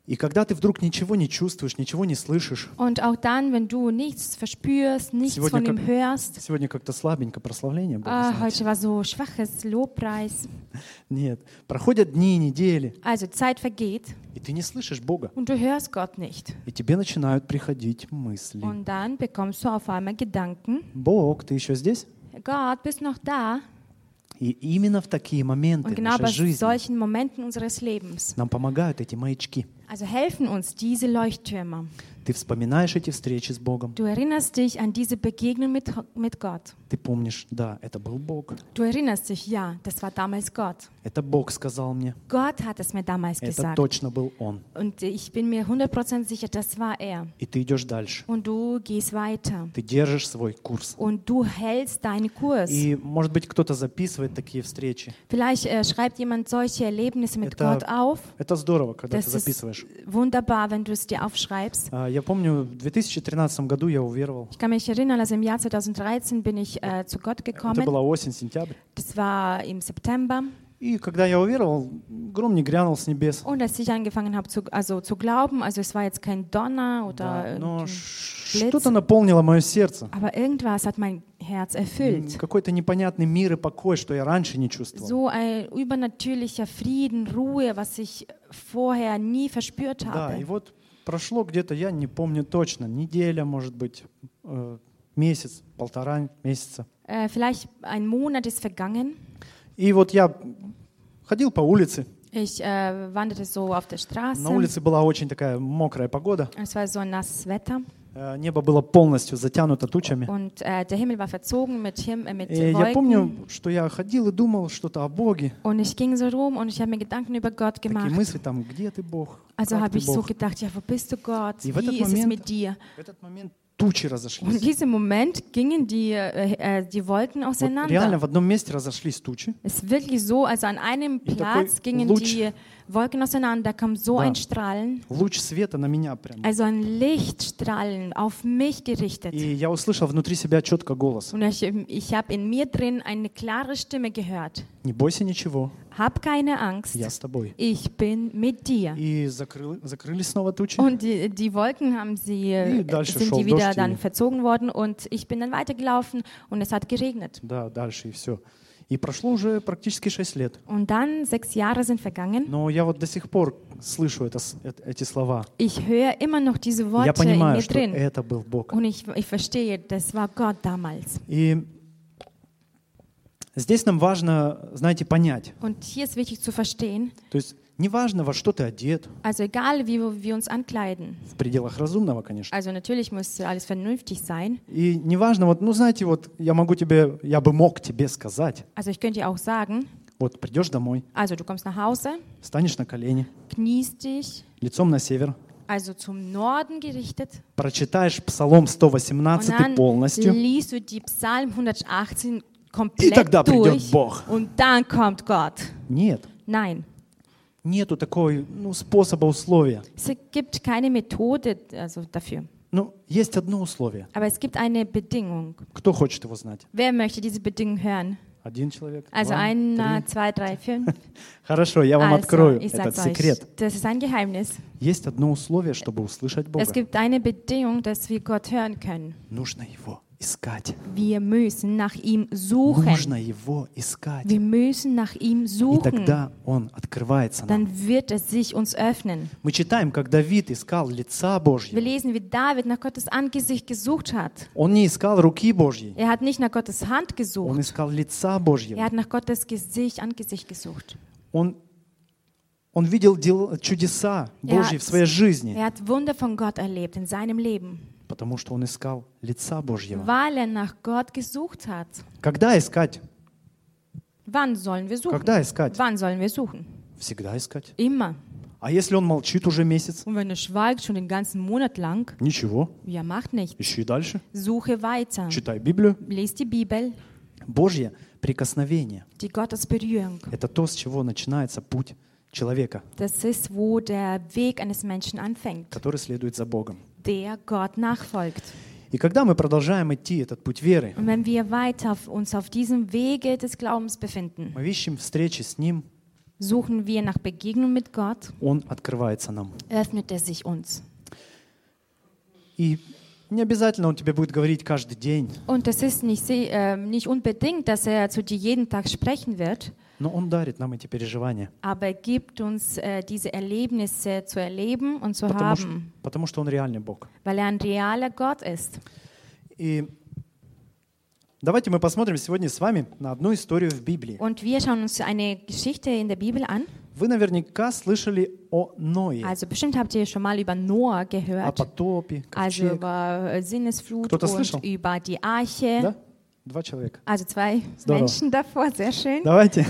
И когда ты вдруг ничего не чувствуешь, ничего не слышишь, Und auch dann, wenn du nichts verspürst, nichts Сегодня von ihm как- hörst, сегодня как-то слабенько прославление было. ah, heute war so schwaches Lobpreis. Нет. Проходят дни, недели, Also Zeit vergeht и ты не слышишь Бога. und du hörst Gott nicht. И тебе начинают приходить мысли. Und dann bekommst du auf einmal Gedanken, Бог, ты еще здесь? Gott, bist noch da? И именно в такие моменты Und bei нашей жизни solchen Momenten unseres Lebens, нам помогают эти маячки. Also helfen uns diese Leuchttürme. Ты вспоминаешь эти встречи с Богом. Du erinnerst dich an diese Begegnung mit, mit Gott. Ты помнишь, да, это был Бог. Du erinnerst dich, ja, das war damals Gott. Это Бог сказал мне. Gott hat es mir damals Это gesagt. точно был Он. Und ich bin mir 100% sicher, das war er. И ты идешь дальше. Und du gehst weiter. Ты держишь свой курс. Und du hältst deinen Kurs. И, может быть, кто-то записывает такие встречи. Vielleicht äh, schreibt jemand solche Erlebnisse mit Это- Gott auf. Это здорово, когда ты Das ist записываешь. wunderbar, wenn du es dir aufschreibst. А, Я помню, в 2013 году я уверовал. Ich kann mich erinnern, also im Jahr 2013 bin ich äh, zu Gott Это gekommen. была осень, сентябрь. Das war im September. И когда я уверовал, гром не грянул с небес. Und als ich angefangen habe zu, also zu glauben, also es war jetzt kein Donner oder Да, что-то наполнило мое сердце. aber irgendwas hat mein Herz erfüllt. Какой-то непонятный мир и покой, что я раньше не чувствовал. So ein übernatürlicher Frieden, Ruhe, was ich vorher nie verspürt Да, и habe. вот прошло где-то, я не помню точно, неделя, может быть, э, месяц, полтора месяца. Äh, vielleicht ein Monat ist vergangen. И вот я ходил по улице. Ich äh, wanderte so auf der Straße. На улице была очень такая мокрая погода. Es war so nasses Wetter Э, Небо было полностью затянуто тучами. und äh, der Himmel war verzogen mit, Him äh, mit И я помню, Wolken. что я ходил и думал что-то о Боге. Und ich ging so rum und ich habe mir Gedanken über Gott Такие мысли там, где ты Бог? Also Как habe ты ich so Бог? gedacht, ja, wo bist du Gott? И в этот Wie ist es момент- mit dir? В этот момент тучи Und in разошлись. diesem Moment gingen die, äh, äh, die Wolken Вот реально auseinander. в одном месте разошлись тучи. Es ist wirklich so, also an einem И Platz такой gingen луч. die Wolken auseinander, kam so Да. ein Strahlen, Луч света на меня прям. also ein Lichtstrahlen auf mich gerichtet. И я услышал внутри себя четко голос. Und ich, ich habe in mir drin eine klare Stimme gehört. Не бойся ничего, Hab keine Angst, я с тобой. ich bin mit dir. И закрыл, закрылись снова тучи. Und die, die Wolken haben sie, äh, И дальше sind шел die wieder дождь, dann и- verzogen worden und ich bin dann weitergelaufen und es hat geregnet. Да, дальше и все. И прошло уже практически 6 лет. Und dann sechs Jahre sind vergangen. Но я вот до сих пор слышу это, э- эти слова. Ich höre immer noch diese Я Worte in понимаю, mir что drin. это был Бог. Und ich, ich verstehe, das war Gott damals. И здесь нам важно, знаете, понять. Und hier ist wichtig zu verstehen, То есть неважно, во что ты одет, also egal wie wir uns ankleiden, в пределах разумного, конечно. also natürlich muss alles vernünftig sein. И неважно, вот, ну знаете, вот я могу тебе, я бы мог тебе сказать, Also ich könnte dir auch sagen, вот придешь домой, also du kommst nach Hause, станешь на колени, kniest dich, лицом на север, also zum Norden gerichtet, прочитаешь Псалом und 118 dann полностью, liest du die Psalm 118 и komplett тогда придет durch Бог. und dann kommt Gott. Нет, Nein, нету такой ну, способа, условия. es gibt keine Methode also dafür. Ну, есть одно условие. Aber es gibt eine Bedingung. Кто хочет его знать? Wer möchte diese Bedingung hören? Один человек? Also два, einer, три? zwei, drei, fünf. Хорошо, я вам Also, открою ich этот sag's euch, секрет. das ist ein Geheimnis. Есть одно условие, чтобы услышать Бога. Es gibt eine Bedingung, dass wir Gott hören können. Нужно Его искать. Wir müssen nach ihm suchen. Нужно его искать. Wir müssen nach ihm И suchen. тогда он открывается нам. Dann wird es sich uns öffnen. Мы читаем, как Давид искал лица Wir Божьего. lesen, wie David nach Gottes Angesicht gesucht hat. Он не искал руки Божьей, Er hat nicht nach Gottes Hand он gesucht. искал лица Er Божьего. hat nach Gottes Gesicht, Angesicht gesucht. Он, он видел дел- чудеса Божьи в своей жизни, Er hat Wunder von Gott erlebt in seinem Leben, потому что он искал лица Божьего. weil er nach Gott gesucht hat. Когда искать? Wann sollen wir suchen? Когда искать? Wann sollen wir suchen? Всегда искать. Immer. А если он молчит уже месяц? Und wenn er schweigt schon den ganzen Monat lang, Ничего. ja, macht nichts. Ищи дальше. Suche weiter. Читай Библию. Lies die Bibel, Божье прикосновение die Gottesberührung. – это то, с чего начинается путь человека, Das ist, wo der Weg eines Menschen anfängt, который следует за Богом. der Gott nachfolgt. И когда мы продолжаем идти этот путь веры, Und wenn wir weiter auf uns auf diesem Wege des Glaubens befinden, мы ищем встречи с Ним, suchen wir nach Begegnung mit Gott, Он открывается нам. öffnet er sich uns. И не обязательно Он тебе будет говорить каждый день, Und es ist nicht, se- äh, nicht unbedingt, dass er zu dir jeden Tag sprechen wird, но Он дарит нам эти переживания, aber er gibt uns äh, diese Erlebnisse zu erleben und zu потому что, haben, потому что Он реальный Бог. weil er ein realer Gott ist. И давайте мы посмотрим сегодня с вами на одну историю в Библии. Und wir schauen uns eine Geschichte in der Bibel an. Вы наверняка слышали о Ное, Also bestimmt habt ihr schon mal über Noah о gehört, потопе, also ковчег. über äh, Sinnesflut Кто-то слышал? und über die Arche. Да? Два человека. Also zwei Здорово. Menschen davor, sehr schön. Давайте.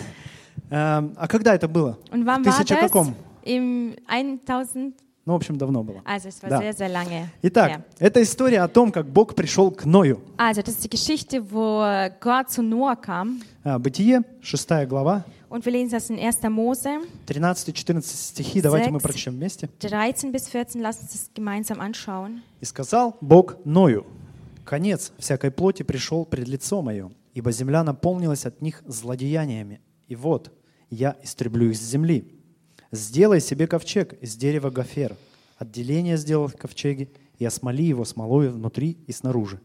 Эм, А когда это было? Und wann В war тысяча das? каком? Im 1000, Ну, в общем, давно было. also es war Да. sehr, sehr lange Итак, her. это история о том, как Бог пришел к Ною. Also das ist die Geschichte, wo Gott zu Noah kam. А, Бытие, 6 глава, Und wir lesen das in 1. Mose 13-14 стихи. Давайте мы Sechs. прочтем вместе. 13 bis 14. Lasst uns das gemeinsam anschauen. «И сказал Бог Ною, конец всякой плоти пришел пред лицо мое, ибо земля наполнилась от них злодеяниями. И вот, я истреблю их с земли. Сделай себе ковчег из дерева гофер. Отделение сделал в ковчеге, и осмоли его смолою внутри и снаружи.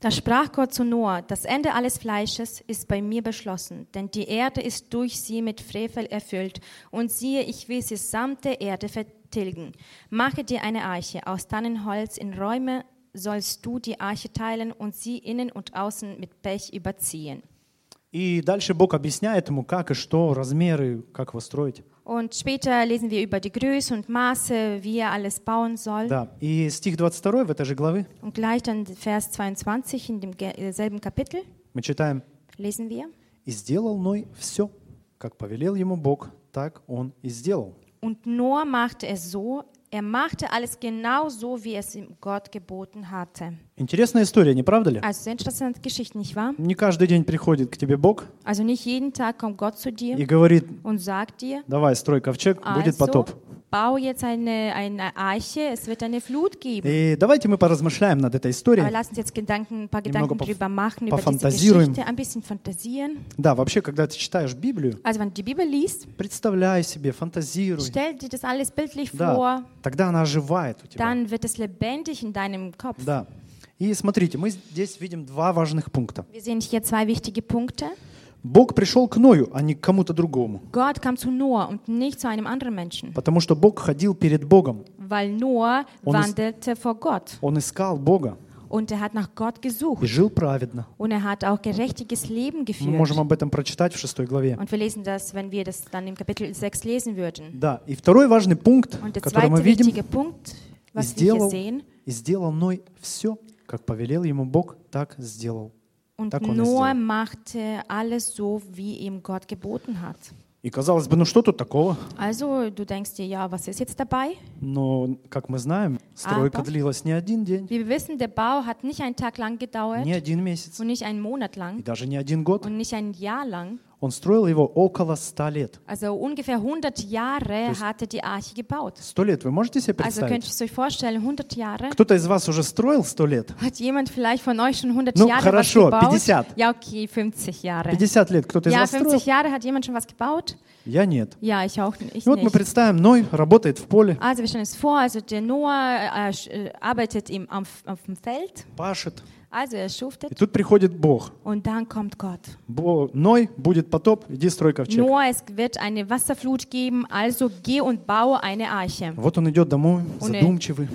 Da sprach Gott zu Noah, das Ende alles Fleisches ist bei mir beschlossen, denn die Erde ist durch sie mit Frevel erfüllt. Und siehe, ich will sie samt der Erde vertilgen. Mache dir eine Arche aus Tannenholz, in Räume sollst du die Arche teilen und sie innen und außen mit Pech überziehen. И дальше Бог объясняет ему, как и что, размеры, как его строить. Und später lesen wir über die Größe und Maße, wie er alles bauen soll. Да. И стих 22 в этой же главы Und gleich dann Vers 22 in demselben Kapitel мы читаем lesen wir. «И сделал Ной все, как повелел ему Бог, так он и сделал». Und Noah machte es so, er machte alles genau so, wie es ihm Gott geboten hatte. Интересная история, не правда ли? Also sehr interessante Geschichte, nicht wahr? Не каждый день приходит к тебе Бог Also nicht jeden Tag kommt Gott zu и dir говорит, und sagt dir, давай, строй ковчег, будет also потоп. bau jetzt eine, eine Arche, es wird eine Flut geben. И давайте мы поразмышляем над этой Aber историей. lass uns jetzt Gedanken, ein paar Немного Gedanken поф- drüber machen, über diese пофантазируем. Geschichte, ein bisschen fantasieren. Да, вообще, когда ты читаешь Библию, Also wenn du die Bibel liest, представляй себе, фантазируй. stell dir das alles bildlich Да, vor, тогда она оживает у тебя. dann wird es lebendig in deinem Kopf. Да. И смотрите, мы здесь видим два важных пункта. Wir sehen hier zwei wichtige Punkte. Бог пришел к Ною, а не к кому-то другому. Gott kam zu Noah und nicht zu einem anderen Menschen, Потому что Бог ходил перед Богом. weil Noah wandelte vor Gott Он искал Бога und er hat nach Gott и gesucht жил праведно. und er hat auch gerechtiges Leben Мы geführt. можем об этом прочитать в шестой главе. Und wir lesen das, wenn wir das dann im Kapitel 6 lesen würden. Да, и второй важный пункт, Und der который мы видим, Punkt, и was wir hier сделал, sehen, и сделал Ной все, как повелел ему Бог, так сделал. und Так он и Noah сделал. machte alles so, wie ihm Gott geboten hat. И казалось бы, ну что тут такого? Also du denkst dir, ja, was ist jetzt dabei? Но, как мы знаем, стройка Ага. длилась не один день, Wie wir wissen, der Bau hat nicht einen Tag lang gedauert не один месяц und nicht einen Monat и lang даже не один год. und nicht ein Jahr lang. Он строил его около ста лет. Also ungefähr 100 Jahre hatte die Arche gebaut. Сто лет, вы можете себе Also könnt представить? ihr euch vorstellen, 100 Jahre? Кто-то из вас уже строил сто лет? Hat jemand vielleicht von euch schon 100 Ну, Jahre хорошо, was gebaut? 50. Ja, okay, 50 Jahre. 50 лет кто-то из Ja, вас строил? 50 Jahre hat jemand schon was gebaut? Я нет. Ja, ich auch ich И вот мы nicht. представим, Ной работает в поле, Also wir stellen uns vor, also der Noah äh, äh, arbeitet im, auf, auf dem Feld, пашет, Also er И schuftet тут приходит Бог. und dann kommt Gott. Бо- Ной, будет потоп, иди строй ковчег. Noah, es wird eine Wasserflut geben, also geh und baue eine Arche. Вот он идет домой, Он и- задумчивый,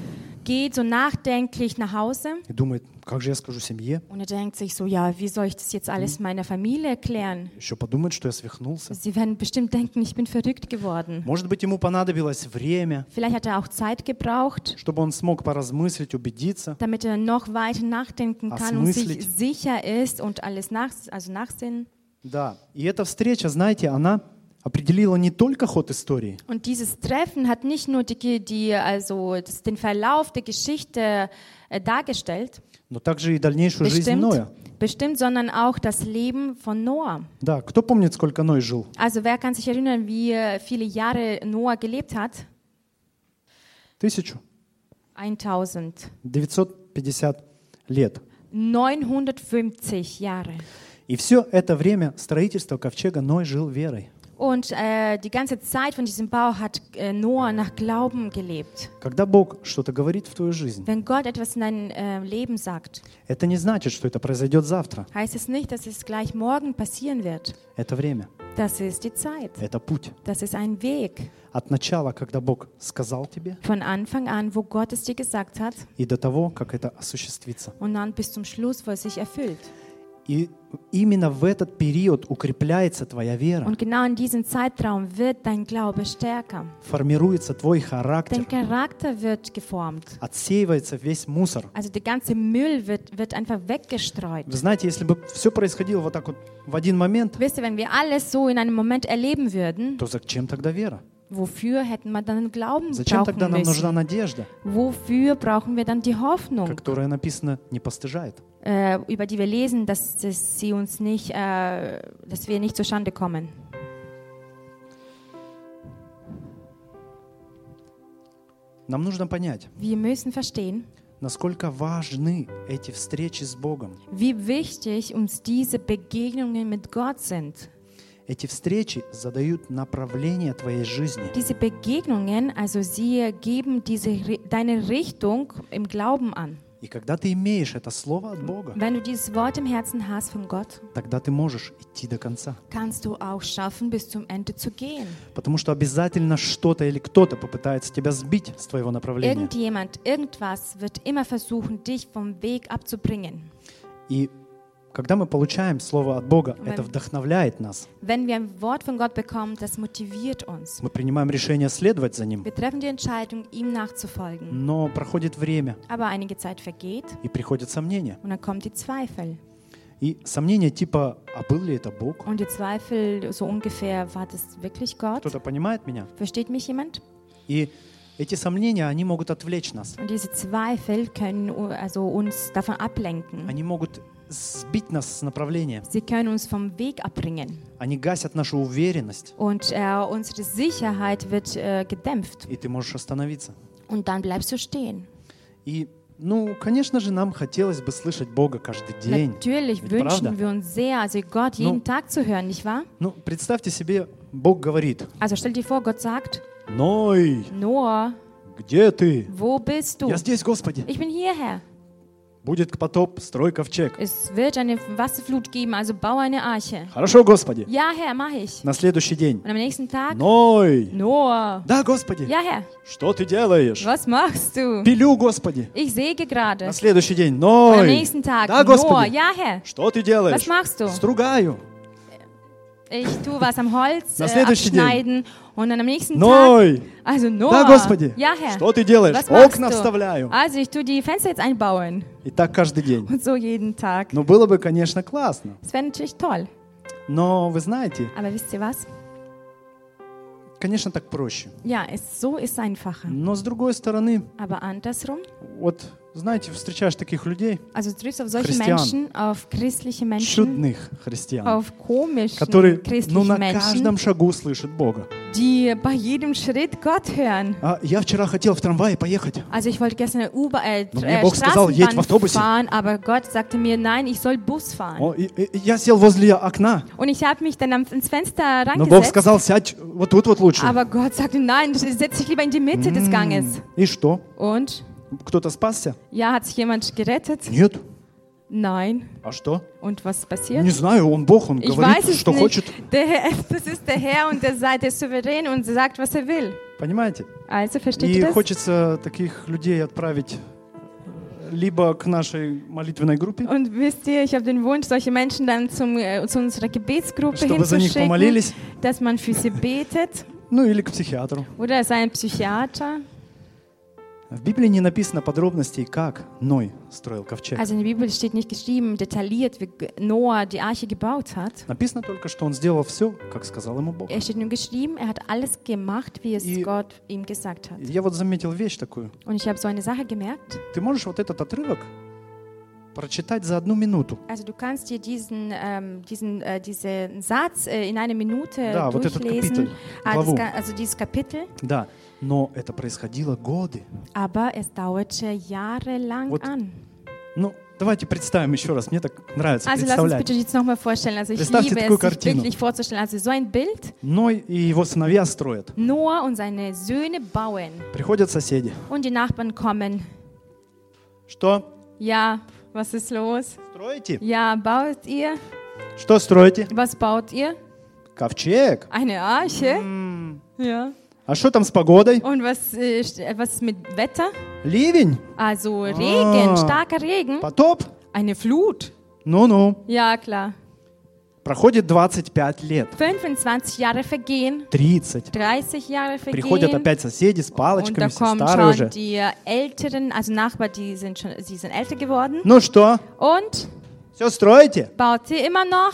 Geht so nachdenklich nach Hause и думает, как же я скажу семье? und er denkt sich so, ja, wie soll ich das jetzt alles meiner Familie erklären? Еще подумает, что я свихнулся. Sie werden bestimmt denken, ich bin verrückt geworden. Может быть, ему понадобилось время, Vielleicht hat er auch Zeit gebraucht, чтобы он смог поразмыслить, убедиться. damit er noch weiter nachdenken kann und sich Осмыслить. sicher ist und alles nach, also nachsinnen. Да, и эта встреча, знаете, она определила не только ход истории, Und dieses Treffen hat nicht nur die, die, also den Verlauf der Geschichte äh, dargestellt, но также и дальнейшую жизнь bestimmt, Ноя. bestimmt, sondern auch das Leben von Noah. Да, кто помнит, сколько Ной жил? Also wer kann sich erinnern, wie äh, viele Jahre Noah gelebt hat? Тысячу. 1000. 950 лет. 950 Jahre. И все это время строительства ковчега Ной жил верой. Und äh, die ganze Zeit von diesem Bau hat äh, Noah nach Glauben gelebt. Когда Бог что-то говорит в твою жизнь, Wenn Gott etwas in dein äh, Leben sagt, это не значит, что это произойдет завтра. heißt es nicht, dass es gleich morgen passieren wird. Это время, Das ist die Zeit. это путь. Das ist ein Weg. От начала, когда Бог сказал тебе, Von Anfang an, wo Gott es dir gesagt hat, и до того, как это осуществится. und dann bis zum Schluss, wo es sich erfüllt. И именно в этот период укрепляется твоя вера, Und genau in diesem Zeitraum wird dein Glaube stärker. формируется твой характер, Dein Charakter wird geformt. отсеивается весь мусор. Also der ganze Müll wird, wird einfach weggestreut. Вы знаете, если бы все происходило вот так вот в один момент, Wisst ihr, wenn wir alles so in einem Moment erleben würden, то зачем тогда вера? wofür hätten wir dann Glauben Зачем тогда brauchen нам нужна müssen? надежда, Wofür brauchen wir dann die Hoffnung, которая написана не постыжает? äh, über die wir lesen, dass, dass sie uns nicht, äh, dass wir nicht zustande kommen? Нам нужно понять, Wir müssen verstehen, насколько важны эти встречи с Богом. wie wichtig uns diese Begegnungen mit Gott sind. Эти встречи задают направление твоей жизни. Diese Begegnungen, also sie geben diese, deine Richtung im Glauben an. И когда ты имеешь это слово от Бога, Wenn du dieses Wort im Herzen hast von Gott, тогда ты можешь идти до конца. kannst du auch schaffen, bis zum Ende zu gehen. Потому что обязательно что-то или кто-то попытается тебя сбить с твоего направления. Irgendjemand, irgendwas wird immer versuchen, dich vom Weg abzubringen. И когда мы получаем слово от Бога, Wenn- это вдохновляет нас. Wenn wir ein Wort von Gott bekommen, das motiviert uns. Мы принимаем решение следовать за ним. Wir treffen die Entscheidung, ihm nachzufolgen. Но проходит время, Aber einige Zeit vergeht и приходят сомнения. und dann kommen die Zweifel. И сомнения типа, а был ли это Бог? Und die Zweifel so ungefähr, war das wirklich Gott? Кто-то понимает меня? Versteht mich jemand? И эти сомнения, они могут отвлечь нас. Und diese Zweifel können also uns davon ablenken. Они могут сбить нас с направления. Sie können uns vom Weg abbringen. Они гасят нашу уверенность, Und äh, unsere Sicherheit wird äh, gedämpft. и ты можешь остановиться. Und dann bleibst du stehen. И, ну, конечно же, нам хотелось бы слышать Бога каждый день. Natürlich Ведь wünschen правда? wir uns sehr, also Gott jeden Ну. Tag zu hören, nicht wahr? Ну, представьте себе, Бог говорит, Also stell dir vor, Gott sagt, Ной, Noah, где ты? wo bist du? Я здесь, Господи. Ich bin hierher. Будет потоп, строй ковчег. Es wird eine Wasserflut geben, also baue eine Arche. Хорошо, Господи. Ja, Herr, mach ich. На следующий день. Und am nächsten Tag, Ной, Noah, да, Господи. ja, Herr, Что ты делаешь? was machst du? Пилю, Господи. Ich säge gerade. На следующий день. Und am Ной, nächsten Tag, да, Noah, Господи. ja, Herr, Что ты делаешь? was machst du? Стругаю. Ich tue was am Holz äh, abschneiden und dann am nächsten Tag, Ной, also да, Noah, Господи. ja, Herr, Что ты делаешь? was Окна du? вставляю. Also ich tue die Fenster jetzt einbauen И так каждый день. und so jeden Tag. Ну, было бы, конечно, классно. Das wäre natürlich toll. Но вы знаете, Aber wisst ihr was? конечно, так проще. Ja, es, so ist es einfacher. Но с другой стороны, Aber andersrum, вот, знаете, встречаешь таких людей, also du triffst auf solche Christian. Menschen, auf christliche Menschen, чудных христиан, auf которые, ну, на Menschen, каждом шагу слышат Бога. die bei jedem Schritt Gott hören. А я вчера хотел в трамвае поехать. Also ich wollte gestern Uber, äh, Но мне äh, Бог сказал, едь в автобусе. fahren, aber Gott sagte mir, nein, ich soll Bus fahren. О, и- и- я сел возле окна, Und ich habe mich dann am, ins но Бог rangesetzt, сказал, сядь вот тут вот лучше. aber Gott sagte, nein, setz dich lieber in die Mitte des Ganges. И что? Und Кто-то спасся? ja, hat sich jemand gerettet? Нет. Nein. А что? Und was passiert? Не знаю, он Бог, он Ich говорит, weiß es что nicht. хочет. Der Herr, das ist der Herr und der, sei- der ist souverän und sagt, was er will. Понимаете? Also versteht И ihr das? хочется таких людей отправить э, либо к нашей молитвенной группе, Und wisst ihr, ich habe den Wunsch, solche Menschen dann zum, äh, zu unserer Gebetsgruppe чтобы за них hinzuschicken, помолились, dass man für sie betet. ну или к психиатру. Oder es sei ein Psychiater. В Библии не написано подробностей, как Ной строил ковчег. Also in der Bibel steht nicht geschrieben, detailliert, wie Noah die Arche gebaut hat. Написано только, что он сделал все, как сказал ему Бог. Es steht nur geschrieben, er hat alles gemacht, wie es И- Gott ihm gesagt hat. Я вот заметил вещь такую. Und ich habe so eine Sache gemerkt. Ты можешь вот этот отрывок прочитать за одну минуту. Also du kannst dir diesen, ähm, diesen, äh, diesen Satz äh, in einer Minute Да, вот этот durchlesen. капиталь, Ah, das, главу. ga- also dieses Kapitel. Да, но это происходило годы. Aber es dauerte jahrelang Вот an. Ну, давайте представим еще раз. Мне так нравится Also представлять. bitte jetzt nochmal vorstellen. Also ich Представьте liebe такую es, картину. wirklich vorzustellen. Also so ein Bild. Ной и его сыновья строят. Noah und seine Söhne bauen. Приходят соседи. Und die Nachbarn kommen. Что? Ja, was ist los? Строите? Ja, baut ihr? Что строите? Was baut ihr? Ковчег. Eine Arche? М, Ja. А что там с погодой? Und was, äh, st- was ist mit Wetter? Ливень? Also Regen, Ah. starker Regen. Потоп? Eine Flut. Ну-ну. Ja, klar. Проходит 25 лет. 25 Jahre vergehen, 30. 30 Jahre Приходят vergehen. опять соседи с Und палочками, da все kommen старые schon уже. die Älteren, also Nachbarn, die sind schon, sie sind älter geworden. Ну что, Und все строите? baut ihr immer noch?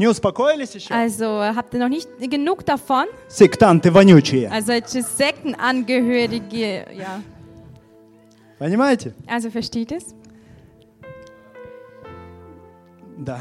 Не успокоились еще? Also habt ihr noch nicht genug davon? Сектанты вонючие. Also solche Sektenangehörige, ja. Понимаете? Also versteht es? Да.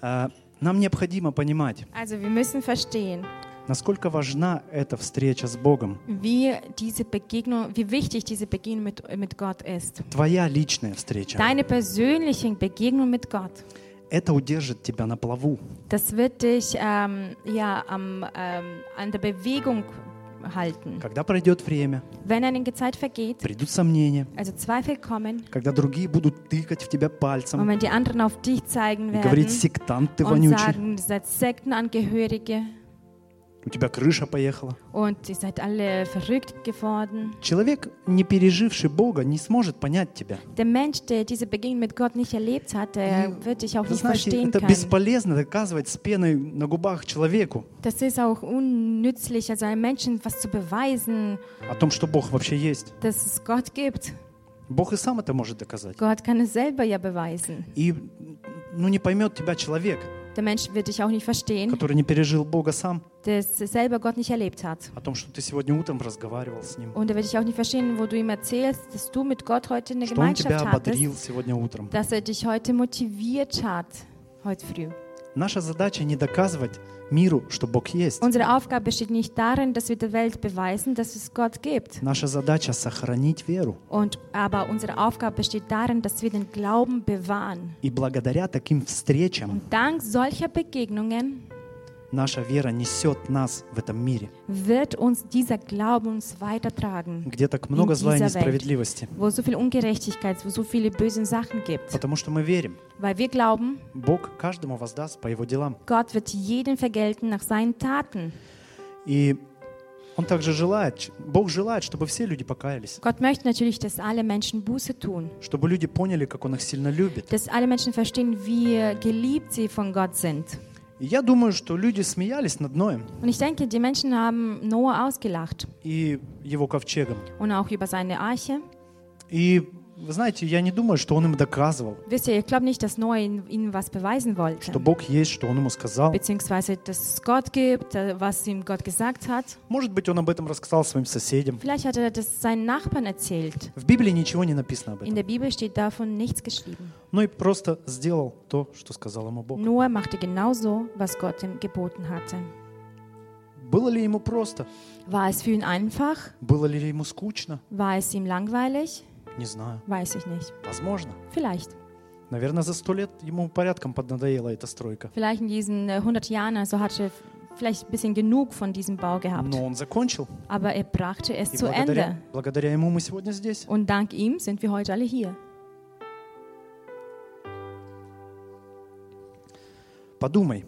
А, Нам необходимо понимать, Also wir müssen verstehen, Насколько важна эта встреча с Богом. wie diese Begegnung, wie wichtig diese Begegnung mit, mit Gott ist. Твоя личная встреча. Deine persönliche Begegnung mit Gott. Это удержит тебя на плаву. Das wird dich ähm, ja, am, ähm, an der Bewegung halten. Когда пройдет время, Wenn einige Zeit vergeht, придут сомнения, also Zweifel kommen, когда другие будут тыкать в тебя und пальцем wenn die anderen auf dich zeigen и werden говорить, сектант ты und вонючий, sagen, ihr seid Sektenangehörige у тебя крыша поехала. und ihr seid alle verrückt geworden. Человек, не переживший Бога, не сможет понять тебя. Der Mensch, der diese Begegnung mit Gott nicht erlebt hat, der Ну, wird dich auch Вы nicht знаете, verstehen это können. бесполезно доказывать с пеной на губах человеку Das ist auch unnützlich, also einem Menschen was zu beweisen, о том, что Бог вообще есть. dass es Gott gibt. Бог и сам это может доказать. Gott kann es selber ja beweisen. И ну, не поймет тебя человек, Der Mensch wird dich auch nicht verstehen, который не пережил Бога сам, der es selber Gott nicht erlebt hat. о том, что ты сегодня утром разговаривал с Ним, Und er wird dich auch nicht verstehen, wo du ihm erzählst, dass du mit Gott heute eine что Он тебя Gemeinschaft hattest, ободрил сегодня утром. dass er dich heute motiviert hat, heute früh. Наша задача не доказывать миру, что Бог есть. Unsere Aufgabe besteht nicht darin, dass wir der Welt beweisen, dass es Gott gibt. Наша задача сохранить веру. Und, aber unsere Aufgabe besteht darin, dass wir den Glauben bewahren. И благодаря таким встречам Und dank solcher Begegnungen наша вера несет нас в этом мире, wird uns dieser Glauben uns weitertragen, где так много зла и dieser Welt. несправедливости. wo so viel Ungerechtigkeit, wo so viele böse Sachen gibt. Потому что мы верим, Weil wir glauben, Бог каждому воздаст по его делам. Gott wird jeden vergelten nach seinen Taten. И Он также желает, Бог желает, чтобы все люди покаялись, Gott möchte natürlich, dass alle Menschen Buße tun, чтобы люди поняли, как Он их сильно любит. dass alle Menschen verstehen, wie geliebt sie von Gott sind. И я думаю, что люди смеялись над Ноем Und ich denke, die Menschen haben Noah ausgelacht и его ковчегом. und auch über seine Arche. И вы знаете, я не думаю, что он им доказывал, Wisst ihr, ich glaube nicht, dass Noah ihnen, ihnen was beweisen wollte. что Бог есть, что он ему сказал. Beziehungsweise, dass es Gott gibt, äh, was ihm Gott gesagt hat. Может быть, он об этом рассказал своим соседям. Vielleicht hat er das seinen Nachbarn erzählt. В Библии ничего не написано об In этом. der Bibel steht davon nichts geschrieben. Ну и просто сделал то, что сказал ему Бог. Noah machte genau so, was Gott ihm geboten hatte. Было ли ему просто? War es für ihn einfach? Было ли ему скучно? War es ihm langweilig? Не знаю. Weiß ich nicht. Возможно. Vielleicht. Наверное, за сто лет ему порядком поднадоела эта стройка. Vielleicht in diesen äh, 100 Jahren also hatte vielleicht ein bisschen genug von diesem Bau gehabt. Но он закончил. Aber er brachte es И zu благодаря, Ende. Благодаря ему мы сегодня здесь. Und dank ihm sind wir heute alle hier. Подумай.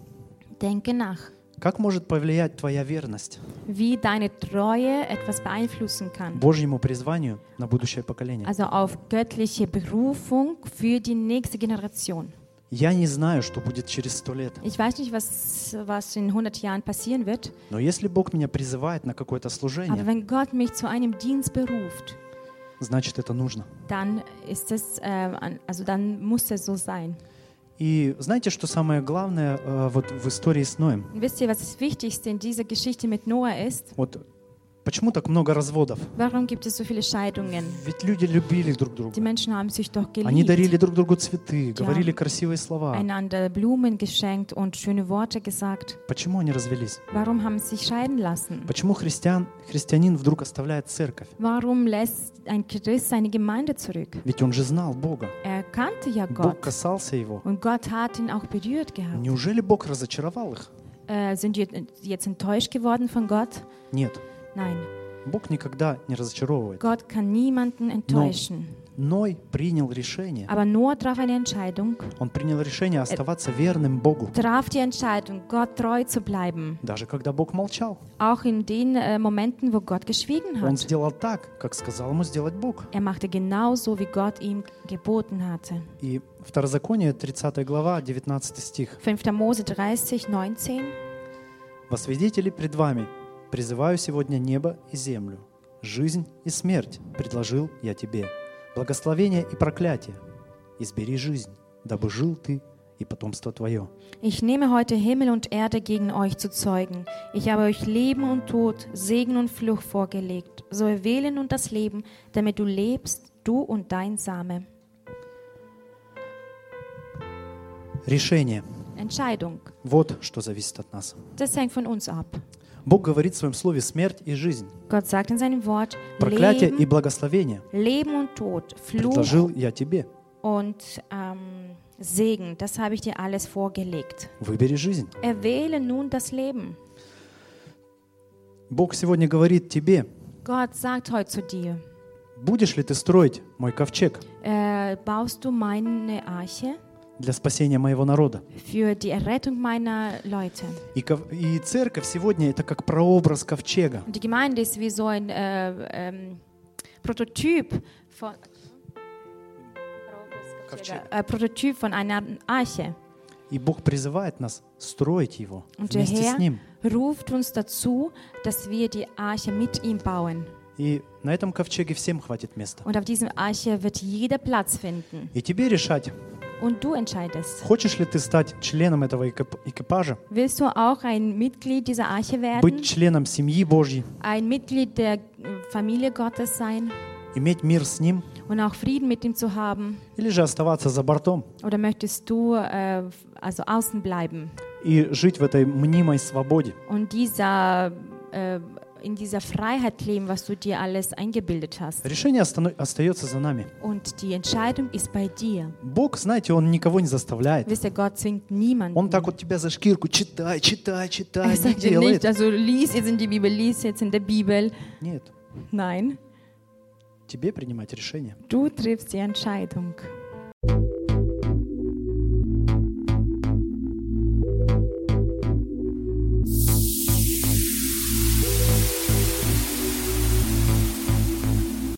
Denke nach. Как может повлиять твоя верность wie deine Treue etwas beeinflussen kann. Божьему призванию на будущее поколение. Also auf göttliche Berufung für die nächste Generation. Я не знаю, что будет через сто лет, Ich weiß nicht, was, was in 100 Jahren passieren wird, но если Бог меня призывает на какое-то aber служение, wenn Gott mich zu einem Dienst beruft, значит это нужно. dann ist es, äh, also dann muss es so sein. И знаете, что самое главное э, вот в истории с Ноем? Und wisst ihr, was das Wichtigste in dieser Geschichte mit Noah ist? Вот почему так много разводов? Warum gibt es so viele Scheidungen? Ведь люди любили друг Die друга. Menschen haben sich doch Они дарили друг другу цветы, говорили красивые слова. einander Blumen geschenkt und schöne Worte gesagt. Почему они развелись? Warum haben sie sich scheiden lassen? Почему христиан, христианин вдруг оставляет церковь? Warum lässt ein Christ seine Gemeinde zurück? Ведь он же знал Бога. Er kannte ja Бог Gott касался его. und Gott hat ihn auch berührt gehabt. Неужели Бог разочаровал их? Äh, sind wir jetzt enttäuscht geworden von Gott? Нет. Nein, Бог никогда не разочаровывает. Gott kann niemanden enttäuschen. Ной принял решение. Aber Noah traf eine Entscheidung, Он принял решение оставаться верным Богу. traf die Entscheidung, Gott treu zu bleiben. Даже когда Бог молчал. Auch in den äh, Momenten, wo Gott geschwiegen Он hat. сделал так, как сказал ему сделать Бог. Er machte genauso, wie Gott ihm geboten hatte. И Второзаконие, 30 глава, 19 стих. 5. Mose 30, 19. «Во свидетели пред вами призываю сегодня небо и землю. Жизнь и смерть предложил я тебе. Благословение и проклятие. Избери жизнь, дабы жил ты и потомство твое». Ich nehme heute Himmel und Erde gegen euch zu Zeugen. Ich habe euch Leben und Tod, Segen und Fluch vorgelegt. So erwähle nun das Leben, damit du lebst, du und dein Same. Решение. Entscheidung. Вот что зависит от нас. Das hängt von uns ab. Бог говорит в своем слове «смерть и жизнь». Gott sagt in seinem Wort, Проклятие и Leben, благословение Leben und Tod, Fluch предложил я тебе. und ähm, Segen, das habe ich dir alles vorgelegt. Выбери жизнь. Erwähle nun das Leben. Бог сегодня говорит тебе, Gott sagt heute zu dir, будешь ли ты строить мой ковчег äh, baust du meine Arche для спасения моего народа? für die Errettung meiner Leute? И, ков- и церковь сегодня это как прообраз ковчега. Die Gemeinde ist wie so ein äh, ähm, Prototyp von Ковчег. äh, Prototyp von einer Arche. И Бог призывает нас строить его Und der вместе с Herr Ним. ruft uns dazu, dass wir die Arche mit ihm bauen. И на этом ковчеге всем хватит места. Und auf diesem Arche wird jeder Platz finden. И тебе решать, Und du entscheidest. хочешь ли ты стать членом этого экип- экипажа, Willst du auch ein Mitglied dieser Arche werden? быть членом семьи Божьей, Ein Mitglied der äh, Familie Gottes sein иметь мир с Ним, und auch Frieden mit ihm zu haben? или же оставаться за бортом Oder möchtest du äh, also außen bleiben и жить в этой мнимой свободе? und dieser, äh, in dieser Freiheit leben, was du dir alles eingebildet hast? Решение остается за нами. Und die Entscheidung ist bei dir. Бог, знаете, Он никого не заставляет. Wisst ihr, Gott zwingt niemanden. Он так вот тебя за шкирку, читай, читай, читай, er sagt dir nicht, also lies jetzt in die Bibel, lies jetzt in der Bibel. Нет, Nein, тебе принимать решение. du triffst die Entscheidung.